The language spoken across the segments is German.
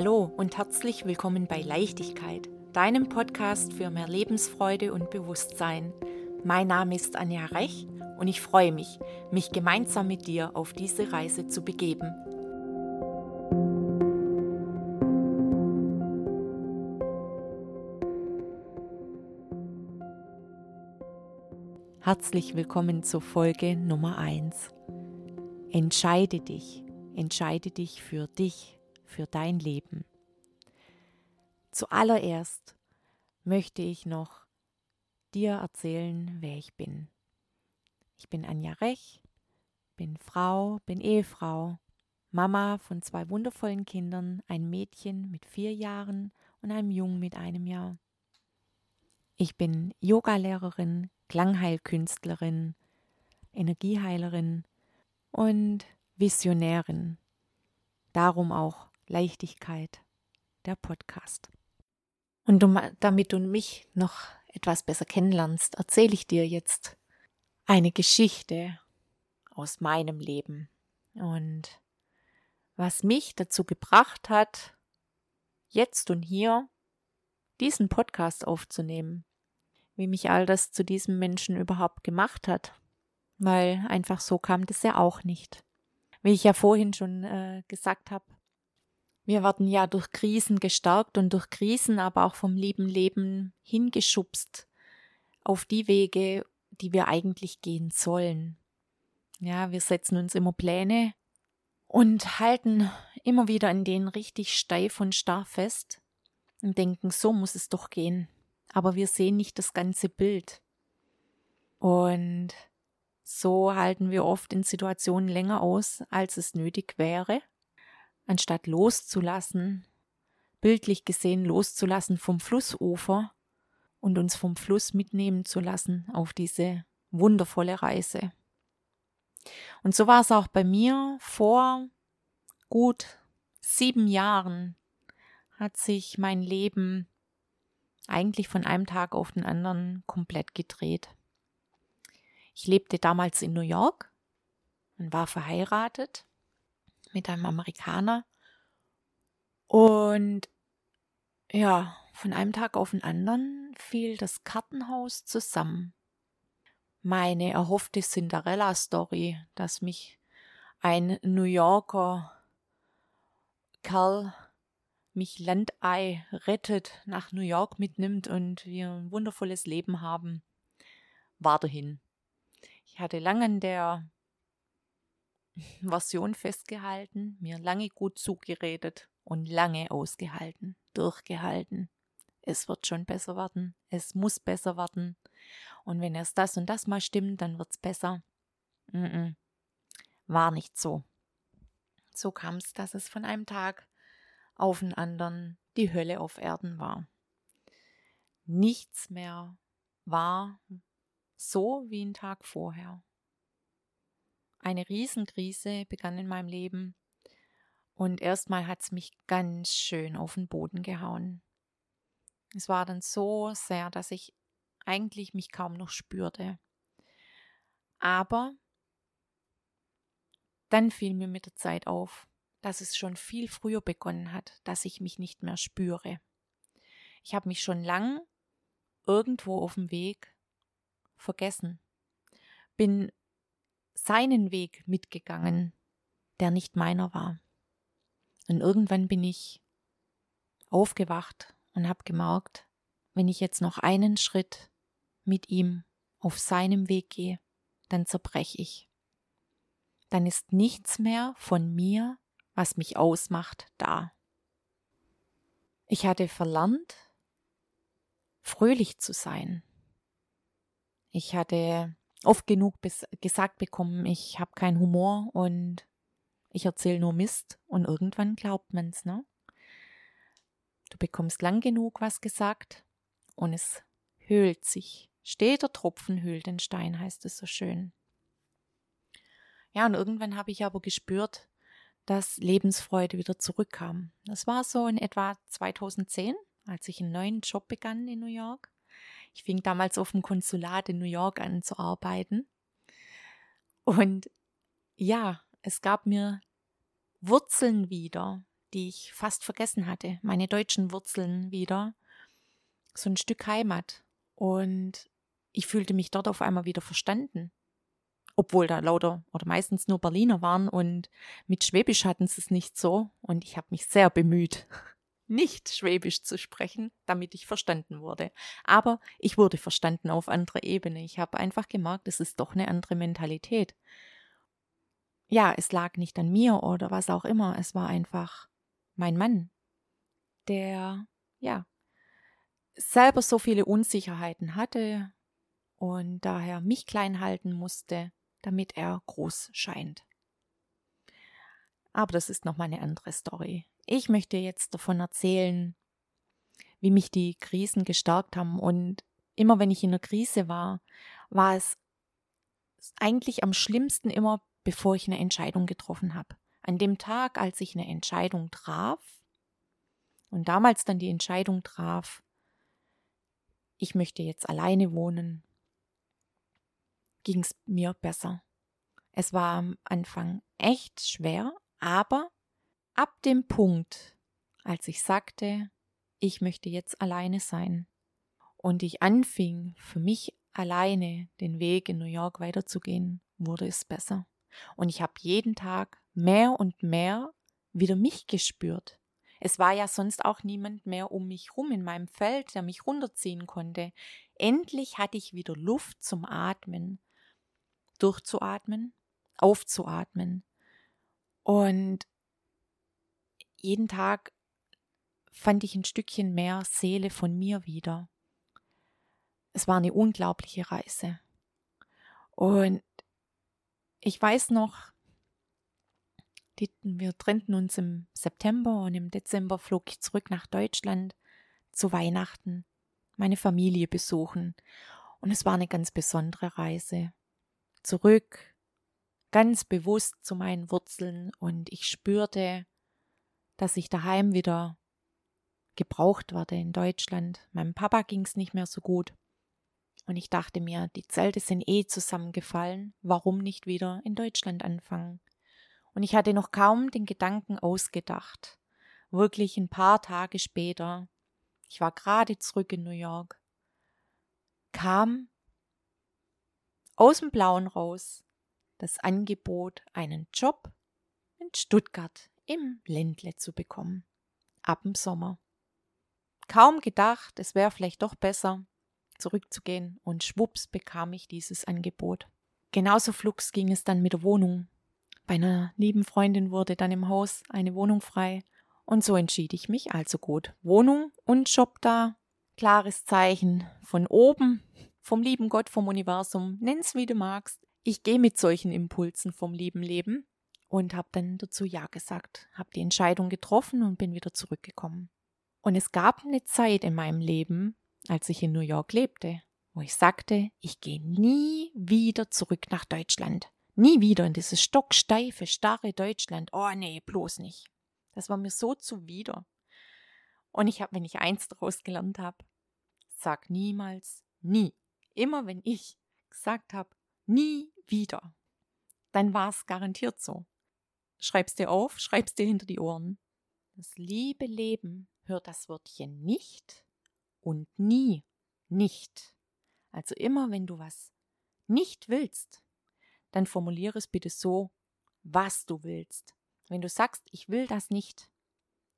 Hallo und herzlich willkommen bei Leichtigkeit, deinem Podcast für mehr Lebensfreude und Bewusstsein. Mein Name ist Anja Rech und ich freue mich, mich gemeinsam mit dir auf diese Reise zu begeben. Herzlich willkommen zur Folge Nummer 1. Entscheide dich, entscheide dich für dich, für dein Leben. Zuallererst möchte ich noch dir erzählen, wer ich bin. Ich bin Anja Rech, bin Frau, bin Ehefrau, Mama von zwei wundervollen Kindern, ein Mädchen mit vier Jahren und einem Jungen mit einem Jahr. Ich bin Yogalehrerin, Klangheilkünstlerin, Energieheilerin und Visionärin. Darum auch Leichtigkeit, der Podcast. Und um, damit du mich noch etwas besser kennenlernst, erzähle ich dir jetzt eine Geschichte aus meinem Leben und was mich dazu gebracht hat, jetzt und hier diesen Podcast aufzunehmen, wie mich all das zu diesem Menschen überhaupt gemacht hat, weil einfach so kam das ja auch nicht. Wie ich ja vorhin schon äh, gesagt habe, wir werden ja durch Krisen gestärkt und durch Krisen aber auch vom lieben Leben hingeschubst auf die Wege, die wir eigentlich gehen sollen. Ja, wir setzen uns immer Pläne und halten immer wieder an denen richtig steif und starr fest und denken, so muss es doch gehen. Aber wir sehen nicht das ganze Bild. Und so halten wir oft in Situationen länger aus, als es nötig wäre anstatt loszulassen, bildlich gesehen loszulassen vom Flussufer und uns vom Fluss mitnehmen zu lassen auf diese wundervolle Reise. Und so war es auch bei mir vor gut sieben Jahren hat sich mein Leben eigentlich von einem Tag auf den anderen komplett gedreht. Ich lebte damals in New York und war verheiratet mit einem Amerikaner. Und ja, von einem Tag auf den anderen fiel das Kartenhaus zusammen. Meine erhoffte Cinderella-Story, dass mich ein New Yorker Kerl mich Landei rettet, nach New York mitnimmt und wir ein wundervolles Leben haben, war dahin. Ich hatte lange an der Version festgehalten, mir lange gut zugeredet und lange ausgehalten, durchgehalten. Es wird schon besser werden, es muss besser werden. Und wenn erst das und das mal stimmt, dann wird's besser. Mm -mm. War nicht so. So kam es, dass es von einem Tag auf den anderen die Hölle auf Erden war. Nichts mehr war so wie ein Tag vorher. Eine Riesenkrise begann in meinem Leben und erstmal hat es mich ganz schön auf den Boden gehauen. Es war dann so sehr, dass ich eigentlich mich kaum noch spürte. Aber dann fiel mir mit der Zeit auf, dass es schon viel früher begonnen hat, dass ich mich nicht mehr spüre. Ich habe mich schon lang irgendwo auf dem Weg vergessen, bin seinen Weg mitgegangen, der nicht meiner war. Und irgendwann bin ich aufgewacht und habe gemerkt, wenn ich jetzt noch einen Schritt mit ihm auf seinem Weg gehe, dann zerbreche ich. Dann ist nichts mehr von mir, was mich ausmacht, da. Ich hatte verlernt, fröhlich zu sein. Ich hatte oft genug gesagt bekommen, ich habe keinen Humor und ich erzähle nur Mist und irgendwann glaubt man's, ne? Du bekommst lang genug was gesagt und es höhlt sich. Steter Tropfen hüllt den Stein, heißt es so schön. Ja, und irgendwann habe ich aber gespürt, dass Lebensfreude wieder zurückkam. Das war so in etwa 2010, als ich einen neuen Job begann in New York. Ich fing damals auf dem Konsulat in New York an zu arbeiten. Und ja, es gab mir Wurzeln wieder, die ich fast vergessen hatte, meine deutschen Wurzeln wieder, so ein Stück Heimat. Und ich fühlte mich dort auf einmal wieder verstanden. Obwohl da lauter oder meistens nur Berliner waren und mit Schwäbisch hatten sie es nicht so. Und ich habe mich sehr bemüht, nicht Schwäbisch zu sprechen, damit ich verstanden wurde. Aber ich wurde verstanden auf anderer Ebene. Ich habe einfach gemerkt, es ist doch eine andere Mentalität. Ja, es lag nicht an mir oder was auch immer. Es war einfach mein Mann, der, ja, selber so viele Unsicherheiten hatte und daher mich klein halten musste, damit er groß scheint. Aber das ist nochmal eine andere Story. Ich möchte jetzt davon erzählen, wie mich die Krisen gestärkt haben. Und immer wenn ich in einer Krise war, war es eigentlich am schlimmsten immer, bevor ich eine Entscheidung getroffen habe. An dem Tag, als ich eine Entscheidung traf und damals dann die Entscheidung traf, ich möchte jetzt alleine wohnen, ging es mir besser. Es war am Anfang echt schwer, aber ab dem Punkt, als ich sagte, ich möchte jetzt alleine sein und ich anfing, für mich alleine den Weg in New York weiterzugehen, wurde es besser. Und ich habe jeden Tag mehr und mehr wieder mich gespürt. Es war ja sonst auch niemand mehr um mich rum in meinem Feld, der mich runterziehen konnte. Endlich hatte ich wieder Luft zum Atmen, durchzuatmen, aufzuatmen. Und jeden Tag fand ich ein Stückchen mehr Seele von mir wieder. Es war eine unglaubliche Reise. Und ich weiß noch, wir trennten uns im September und im Dezember flog ich zurück nach Deutschland zu Weihnachten, meine Familie besuchen. Und es war eine ganz besondere Reise. Zurück, ganz bewusst zu meinen Wurzeln und ich spürte, dass ich daheim wieder gebraucht werde in Deutschland. Meinem Papa ging es nicht mehr so gut. Und ich dachte mir, die Zelte sind eh zusammengefallen, warum nicht wieder in Deutschland anfangen? Und ich hatte noch kaum den Gedanken ausgedacht. Wirklich ein paar Tage später, ich war gerade zurück in New York, kam aus dem Blauen raus das Angebot, einen Job in Stuttgart im Ländle zu bekommen. Ab dem Sommer. Kaum gedacht, es wäre vielleicht doch besser, zurückzugehen, und schwupps bekam ich dieses Angebot. Genauso flugs ging es dann mit der Wohnung. Bei einer lieben Freundin wurde dann im Haus eine Wohnung frei. Und so entschied ich mich also gut. Wohnung und Job da. Klares Zeichen von oben, vom lieben Gott, vom Universum. Nenn's wie du magst. Ich gehe mit solchen Impulsen vom lieben Leben und habe dann dazu Ja gesagt, habe die Entscheidung getroffen und bin wieder zurückgekommen. Und es gab eine Zeit in meinem Leben, als ich in New York lebte, wo ich sagte, ich gehe nie wieder zurück nach Deutschland. Nie wieder in dieses stocksteife, starre Deutschland. Oh nee, bloß nicht. Das war mir so zuwider. Und ich habe, wenn ich eins daraus gelernt habe, sag niemals nie. Immer wenn ich gesagt habe, nie wieder, dann war es garantiert so. Schreib's dir auf, schreib's dir hinter die Ohren. Das liebe Leben hört das Wörtchen nicht und nie nicht. Also immer wenn du was nicht willst, dann formuliere es bitte so, was du willst. Wenn du sagst, ich will das nicht,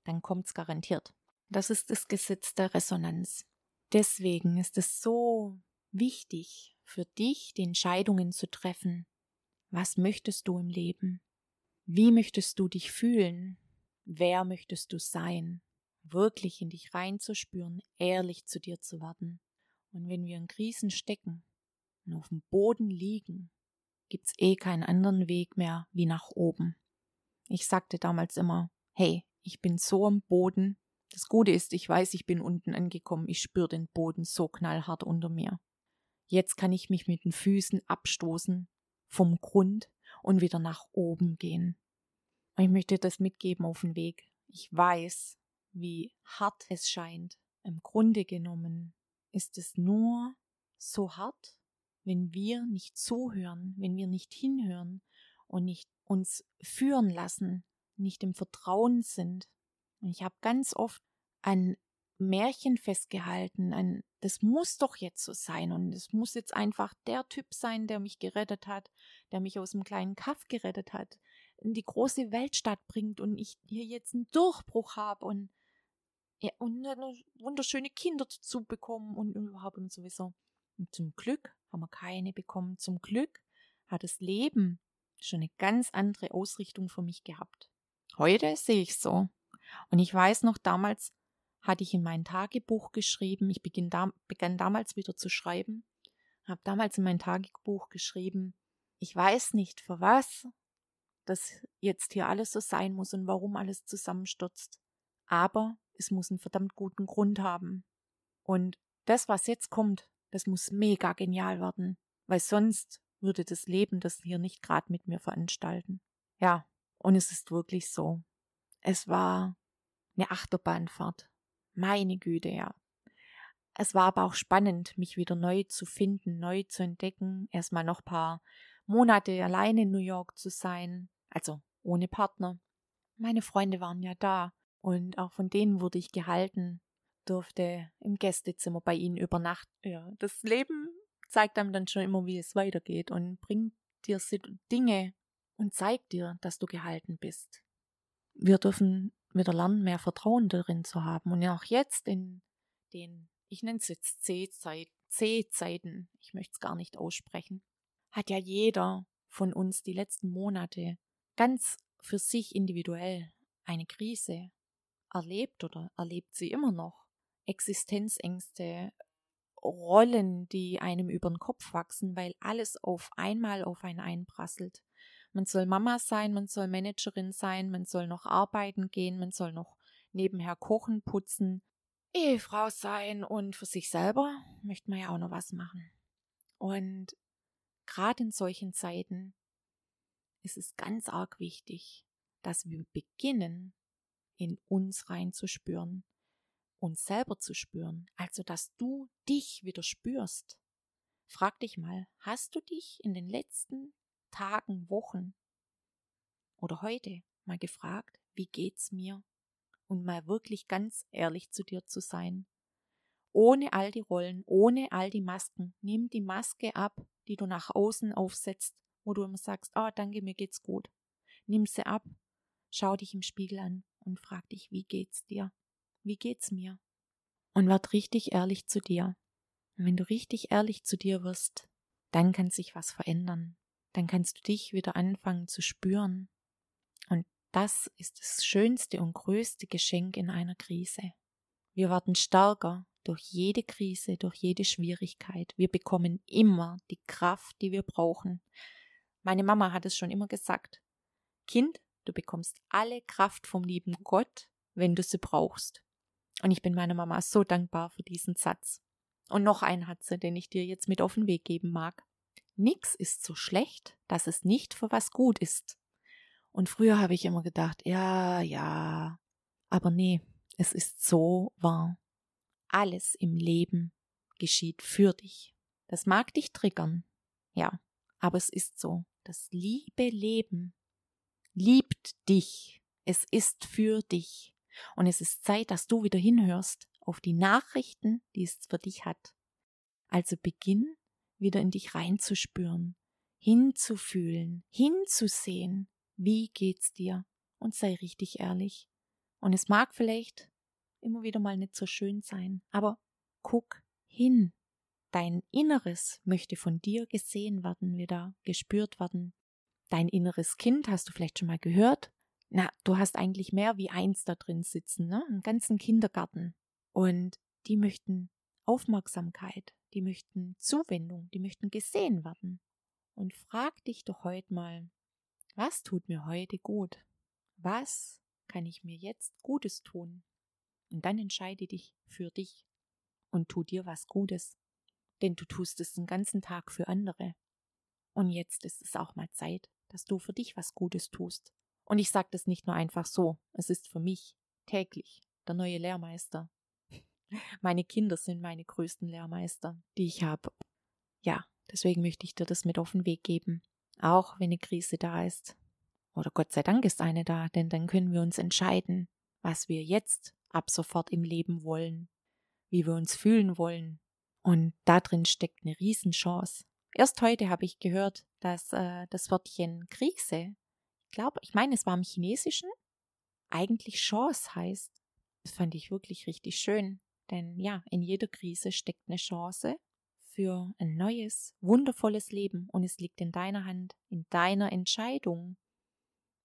dann kommt es garantiert. Das ist das Gesetz der Resonanz. Deswegen ist es so wichtig für dich, die Entscheidungen zu treffen. Was möchtest du im Leben? Wie möchtest du dich fühlen? Wer möchtest du sein? Wirklich in dich reinzuspüren, ehrlich zu dir zu werden. Und wenn wir in Krisen stecken und auf dem Boden liegen gibt's eh keinen anderen Weg mehr wie nach oben. Ich sagte damals immer, hey, ich bin so am Boden. Das Gute ist, ich weiß, ich bin unten angekommen. Ich spüre den Boden so knallhart unter mir. Jetzt kann ich mich mit den Füßen abstoßen vom Grund und wieder nach oben gehen. Und ich möchte das mitgeben auf den Weg. Ich weiß, wie hart es scheint. Im Grunde genommen ist es nur so hart, wenn wir nicht zuhören, wenn wir nicht hinhören und nicht uns führen lassen, nicht im Vertrauen sind, Ich habe ganz oft an Märchen festgehalten, an das muss doch jetzt so sein und es muss jetzt einfach der Typ sein, der mich gerettet hat, der mich aus dem kleinen Kaff gerettet hat, in die große Weltstadt bringt und ich hier jetzt einen Durchbruch habe und ja, und wunderschöne Kinder dazu bekommen und überhaupt und sowieso. Und zum Glück haben wir keine bekommen. Zum Glück hat das Leben schon eine ganz andere Ausrichtung für mich gehabt. Heute sehe ich so. Und ich weiß noch, damals hatte ich in mein Tagebuch geschrieben, ich da, begann damals wieder zu schreiben, habe damals in mein Tagebuch geschrieben, ich weiß nicht für was das jetzt hier alles so sein muss und warum alles zusammenstürzt. Aber es muss einen verdammt guten Grund haben. Und das, was jetzt kommt, das muss mega genial werden, weil sonst würde das Leben das hier nicht gerade mit mir veranstalten. Ja, und es ist wirklich so. Es war eine Achterbahnfahrt. Meine Güte, ja. Es war aber auch spannend, mich wieder neu zu finden, neu zu entdecken, erstmal noch paar Monate allein in New York zu sein, also ohne Partner. Meine Freunde waren ja da und auch von denen wurde ich gehalten, durfte im Gästezimmer bei ihnen übernachten. Ja, das Leben zeigt einem dann schon immer, wie es weitergeht und bringt dir Dinge und zeigt dir, dass du gehalten bist. Wir dürfen wieder lernen, mehr Vertrauen darin zu haben. Und ja, auch jetzt in den, ich nenne es jetzt C-Zeiten, ich möchte es gar nicht aussprechen, hat ja jeder von uns die letzten Monate ganz für sich individuell eine Krise erlebt oder erlebt sie immer noch. Existenzängste, Rollen, die einem über den Kopf wachsen, weil alles auf einmal auf einen einprasselt. Man soll Mama sein, man soll Managerin sein, man soll noch arbeiten gehen, man soll noch nebenher kochen, putzen, Ehefrau sein und für sich selber möchte man ja auch noch was machen. Und gerade in solchen Zeiten ist es ganz arg wichtig, dass wir beginnen, in uns reinzuspüren, uns selber zu spüren, also dass du dich wieder spürst. Frag dich mal, hast du dich in den letzten Tagen, Wochen oder heute mal gefragt, wie geht's mir? Und mal wirklich ganz ehrlich zu dir zu sein. Ohne all die Rollen, ohne all die Masken. Nimm die Maske ab, die du nach außen aufsetzt, wo du immer sagst, oh, danke, mir geht's gut. Nimm sie ab, schau dich im Spiegel an und frag dich, wie geht's dir? Wie geht's mir? Und werd richtig ehrlich zu dir. Und wenn du richtig ehrlich zu dir wirst, dann kann sich was verändern dann kannst du dich wieder anfangen zu spüren. Und das ist das schönste und größte Geschenk in einer Krise. Wir werden stärker durch jede Krise, durch jede Schwierigkeit. Wir bekommen immer die Kraft, die wir brauchen. Meine Mama hat es schon immer gesagt. Kind, du bekommst alle Kraft vom lieben Gott, wenn du sie brauchst. Und ich bin meiner Mama so dankbar für diesen Satz. Und noch einen hat sie, den ich dir jetzt mit auf den Weg geben mag. Nix ist so schlecht, dass es nicht für was gut ist. Und früher habe ich immer gedacht, ja, ja, aber nee, es ist so wahr. Alles im Leben geschieht für dich. Das mag dich triggern, ja, aber es ist so. Das liebe Leben liebt dich. Es ist für dich. Und es ist Zeit, dass du wieder hinhörst auf die Nachrichten, die es für dich hat. Also beginn wieder in dich reinzuspüren, hinzufühlen, hinzusehen, wie geht's dir und sei richtig ehrlich. Und es mag vielleicht immer wieder mal nicht so schön sein, aber guck hin. Dein Inneres möchte von dir gesehen werden, wieder gespürt werden. Dein inneres Kind hast du vielleicht schon mal gehört. Na, du hast eigentlich mehr wie eins da drin sitzen, ne? Einen ganzen Kindergarten. Und die möchten Aufmerksamkeit, die möchten Zuwendung, die möchten gesehen werden. Und frag dich doch heute mal, was tut mir heute gut? Was kann ich mir jetzt Gutes tun? Und dann entscheide dich für dich und tu dir was Gutes. Denn du tust es den ganzen Tag für andere. Und jetzt ist es auch mal Zeit, dass du für dich was Gutes tust. Und ich sage das nicht nur einfach so, es ist für mich täglich der neue Lehrmeister, meine Kinder sind meine größten Lehrmeister, die ich habe. Ja, deswegen möchte ich dir das mit auf den Weg geben. Auch wenn eine Krise da ist. Oder Gott sei Dank ist eine da, denn dann können wir uns entscheiden, was wir jetzt ab sofort im Leben wollen, wie wir uns fühlen wollen. Und da drin steckt eine Riesenchance. Erst heute habe ich gehört, dass äh, das Wörtchen Krise, ich glaube, ich meine, es war im Chinesischen, eigentlich Chance heißt. Das fand ich wirklich richtig schön, denn ja, in jeder Krise steckt eine Chance für ein neues, wundervolles Leben und es liegt in deiner Hand, in deiner Entscheidung,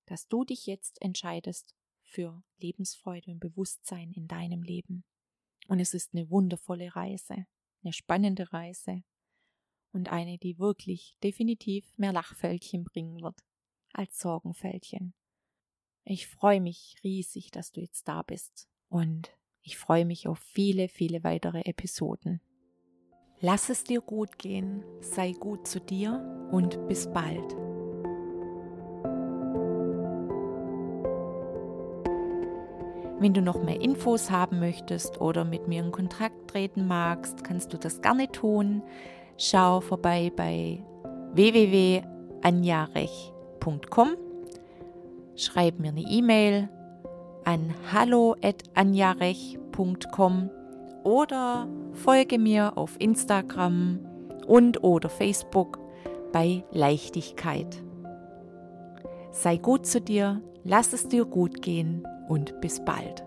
dass du dich jetzt entscheidest für Lebensfreude und Bewusstsein in deinem Leben. Und es ist eine wundervolle Reise, eine spannende Reise und eine, die wirklich definitiv mehr Lachfältchen bringen wird als Sorgenfältchen. Ich freue mich riesig, dass du jetzt da bist und ich freue mich auf viele, viele weitere Episoden. Lass es dir gut gehen, sei gut zu dir und bis bald. Wenn du noch mehr Infos haben möchtest oder mit mir in Kontakt treten magst, kannst du das gerne tun. Schau vorbei bei www.anjarech.com. Schreib mir eine E-Mail an hallo@anjarech.com oder folge mir auf Instagram und oder Facebook bei Leichtigkeit. Sei gut zu dir, lass es dir gut gehen und bis bald.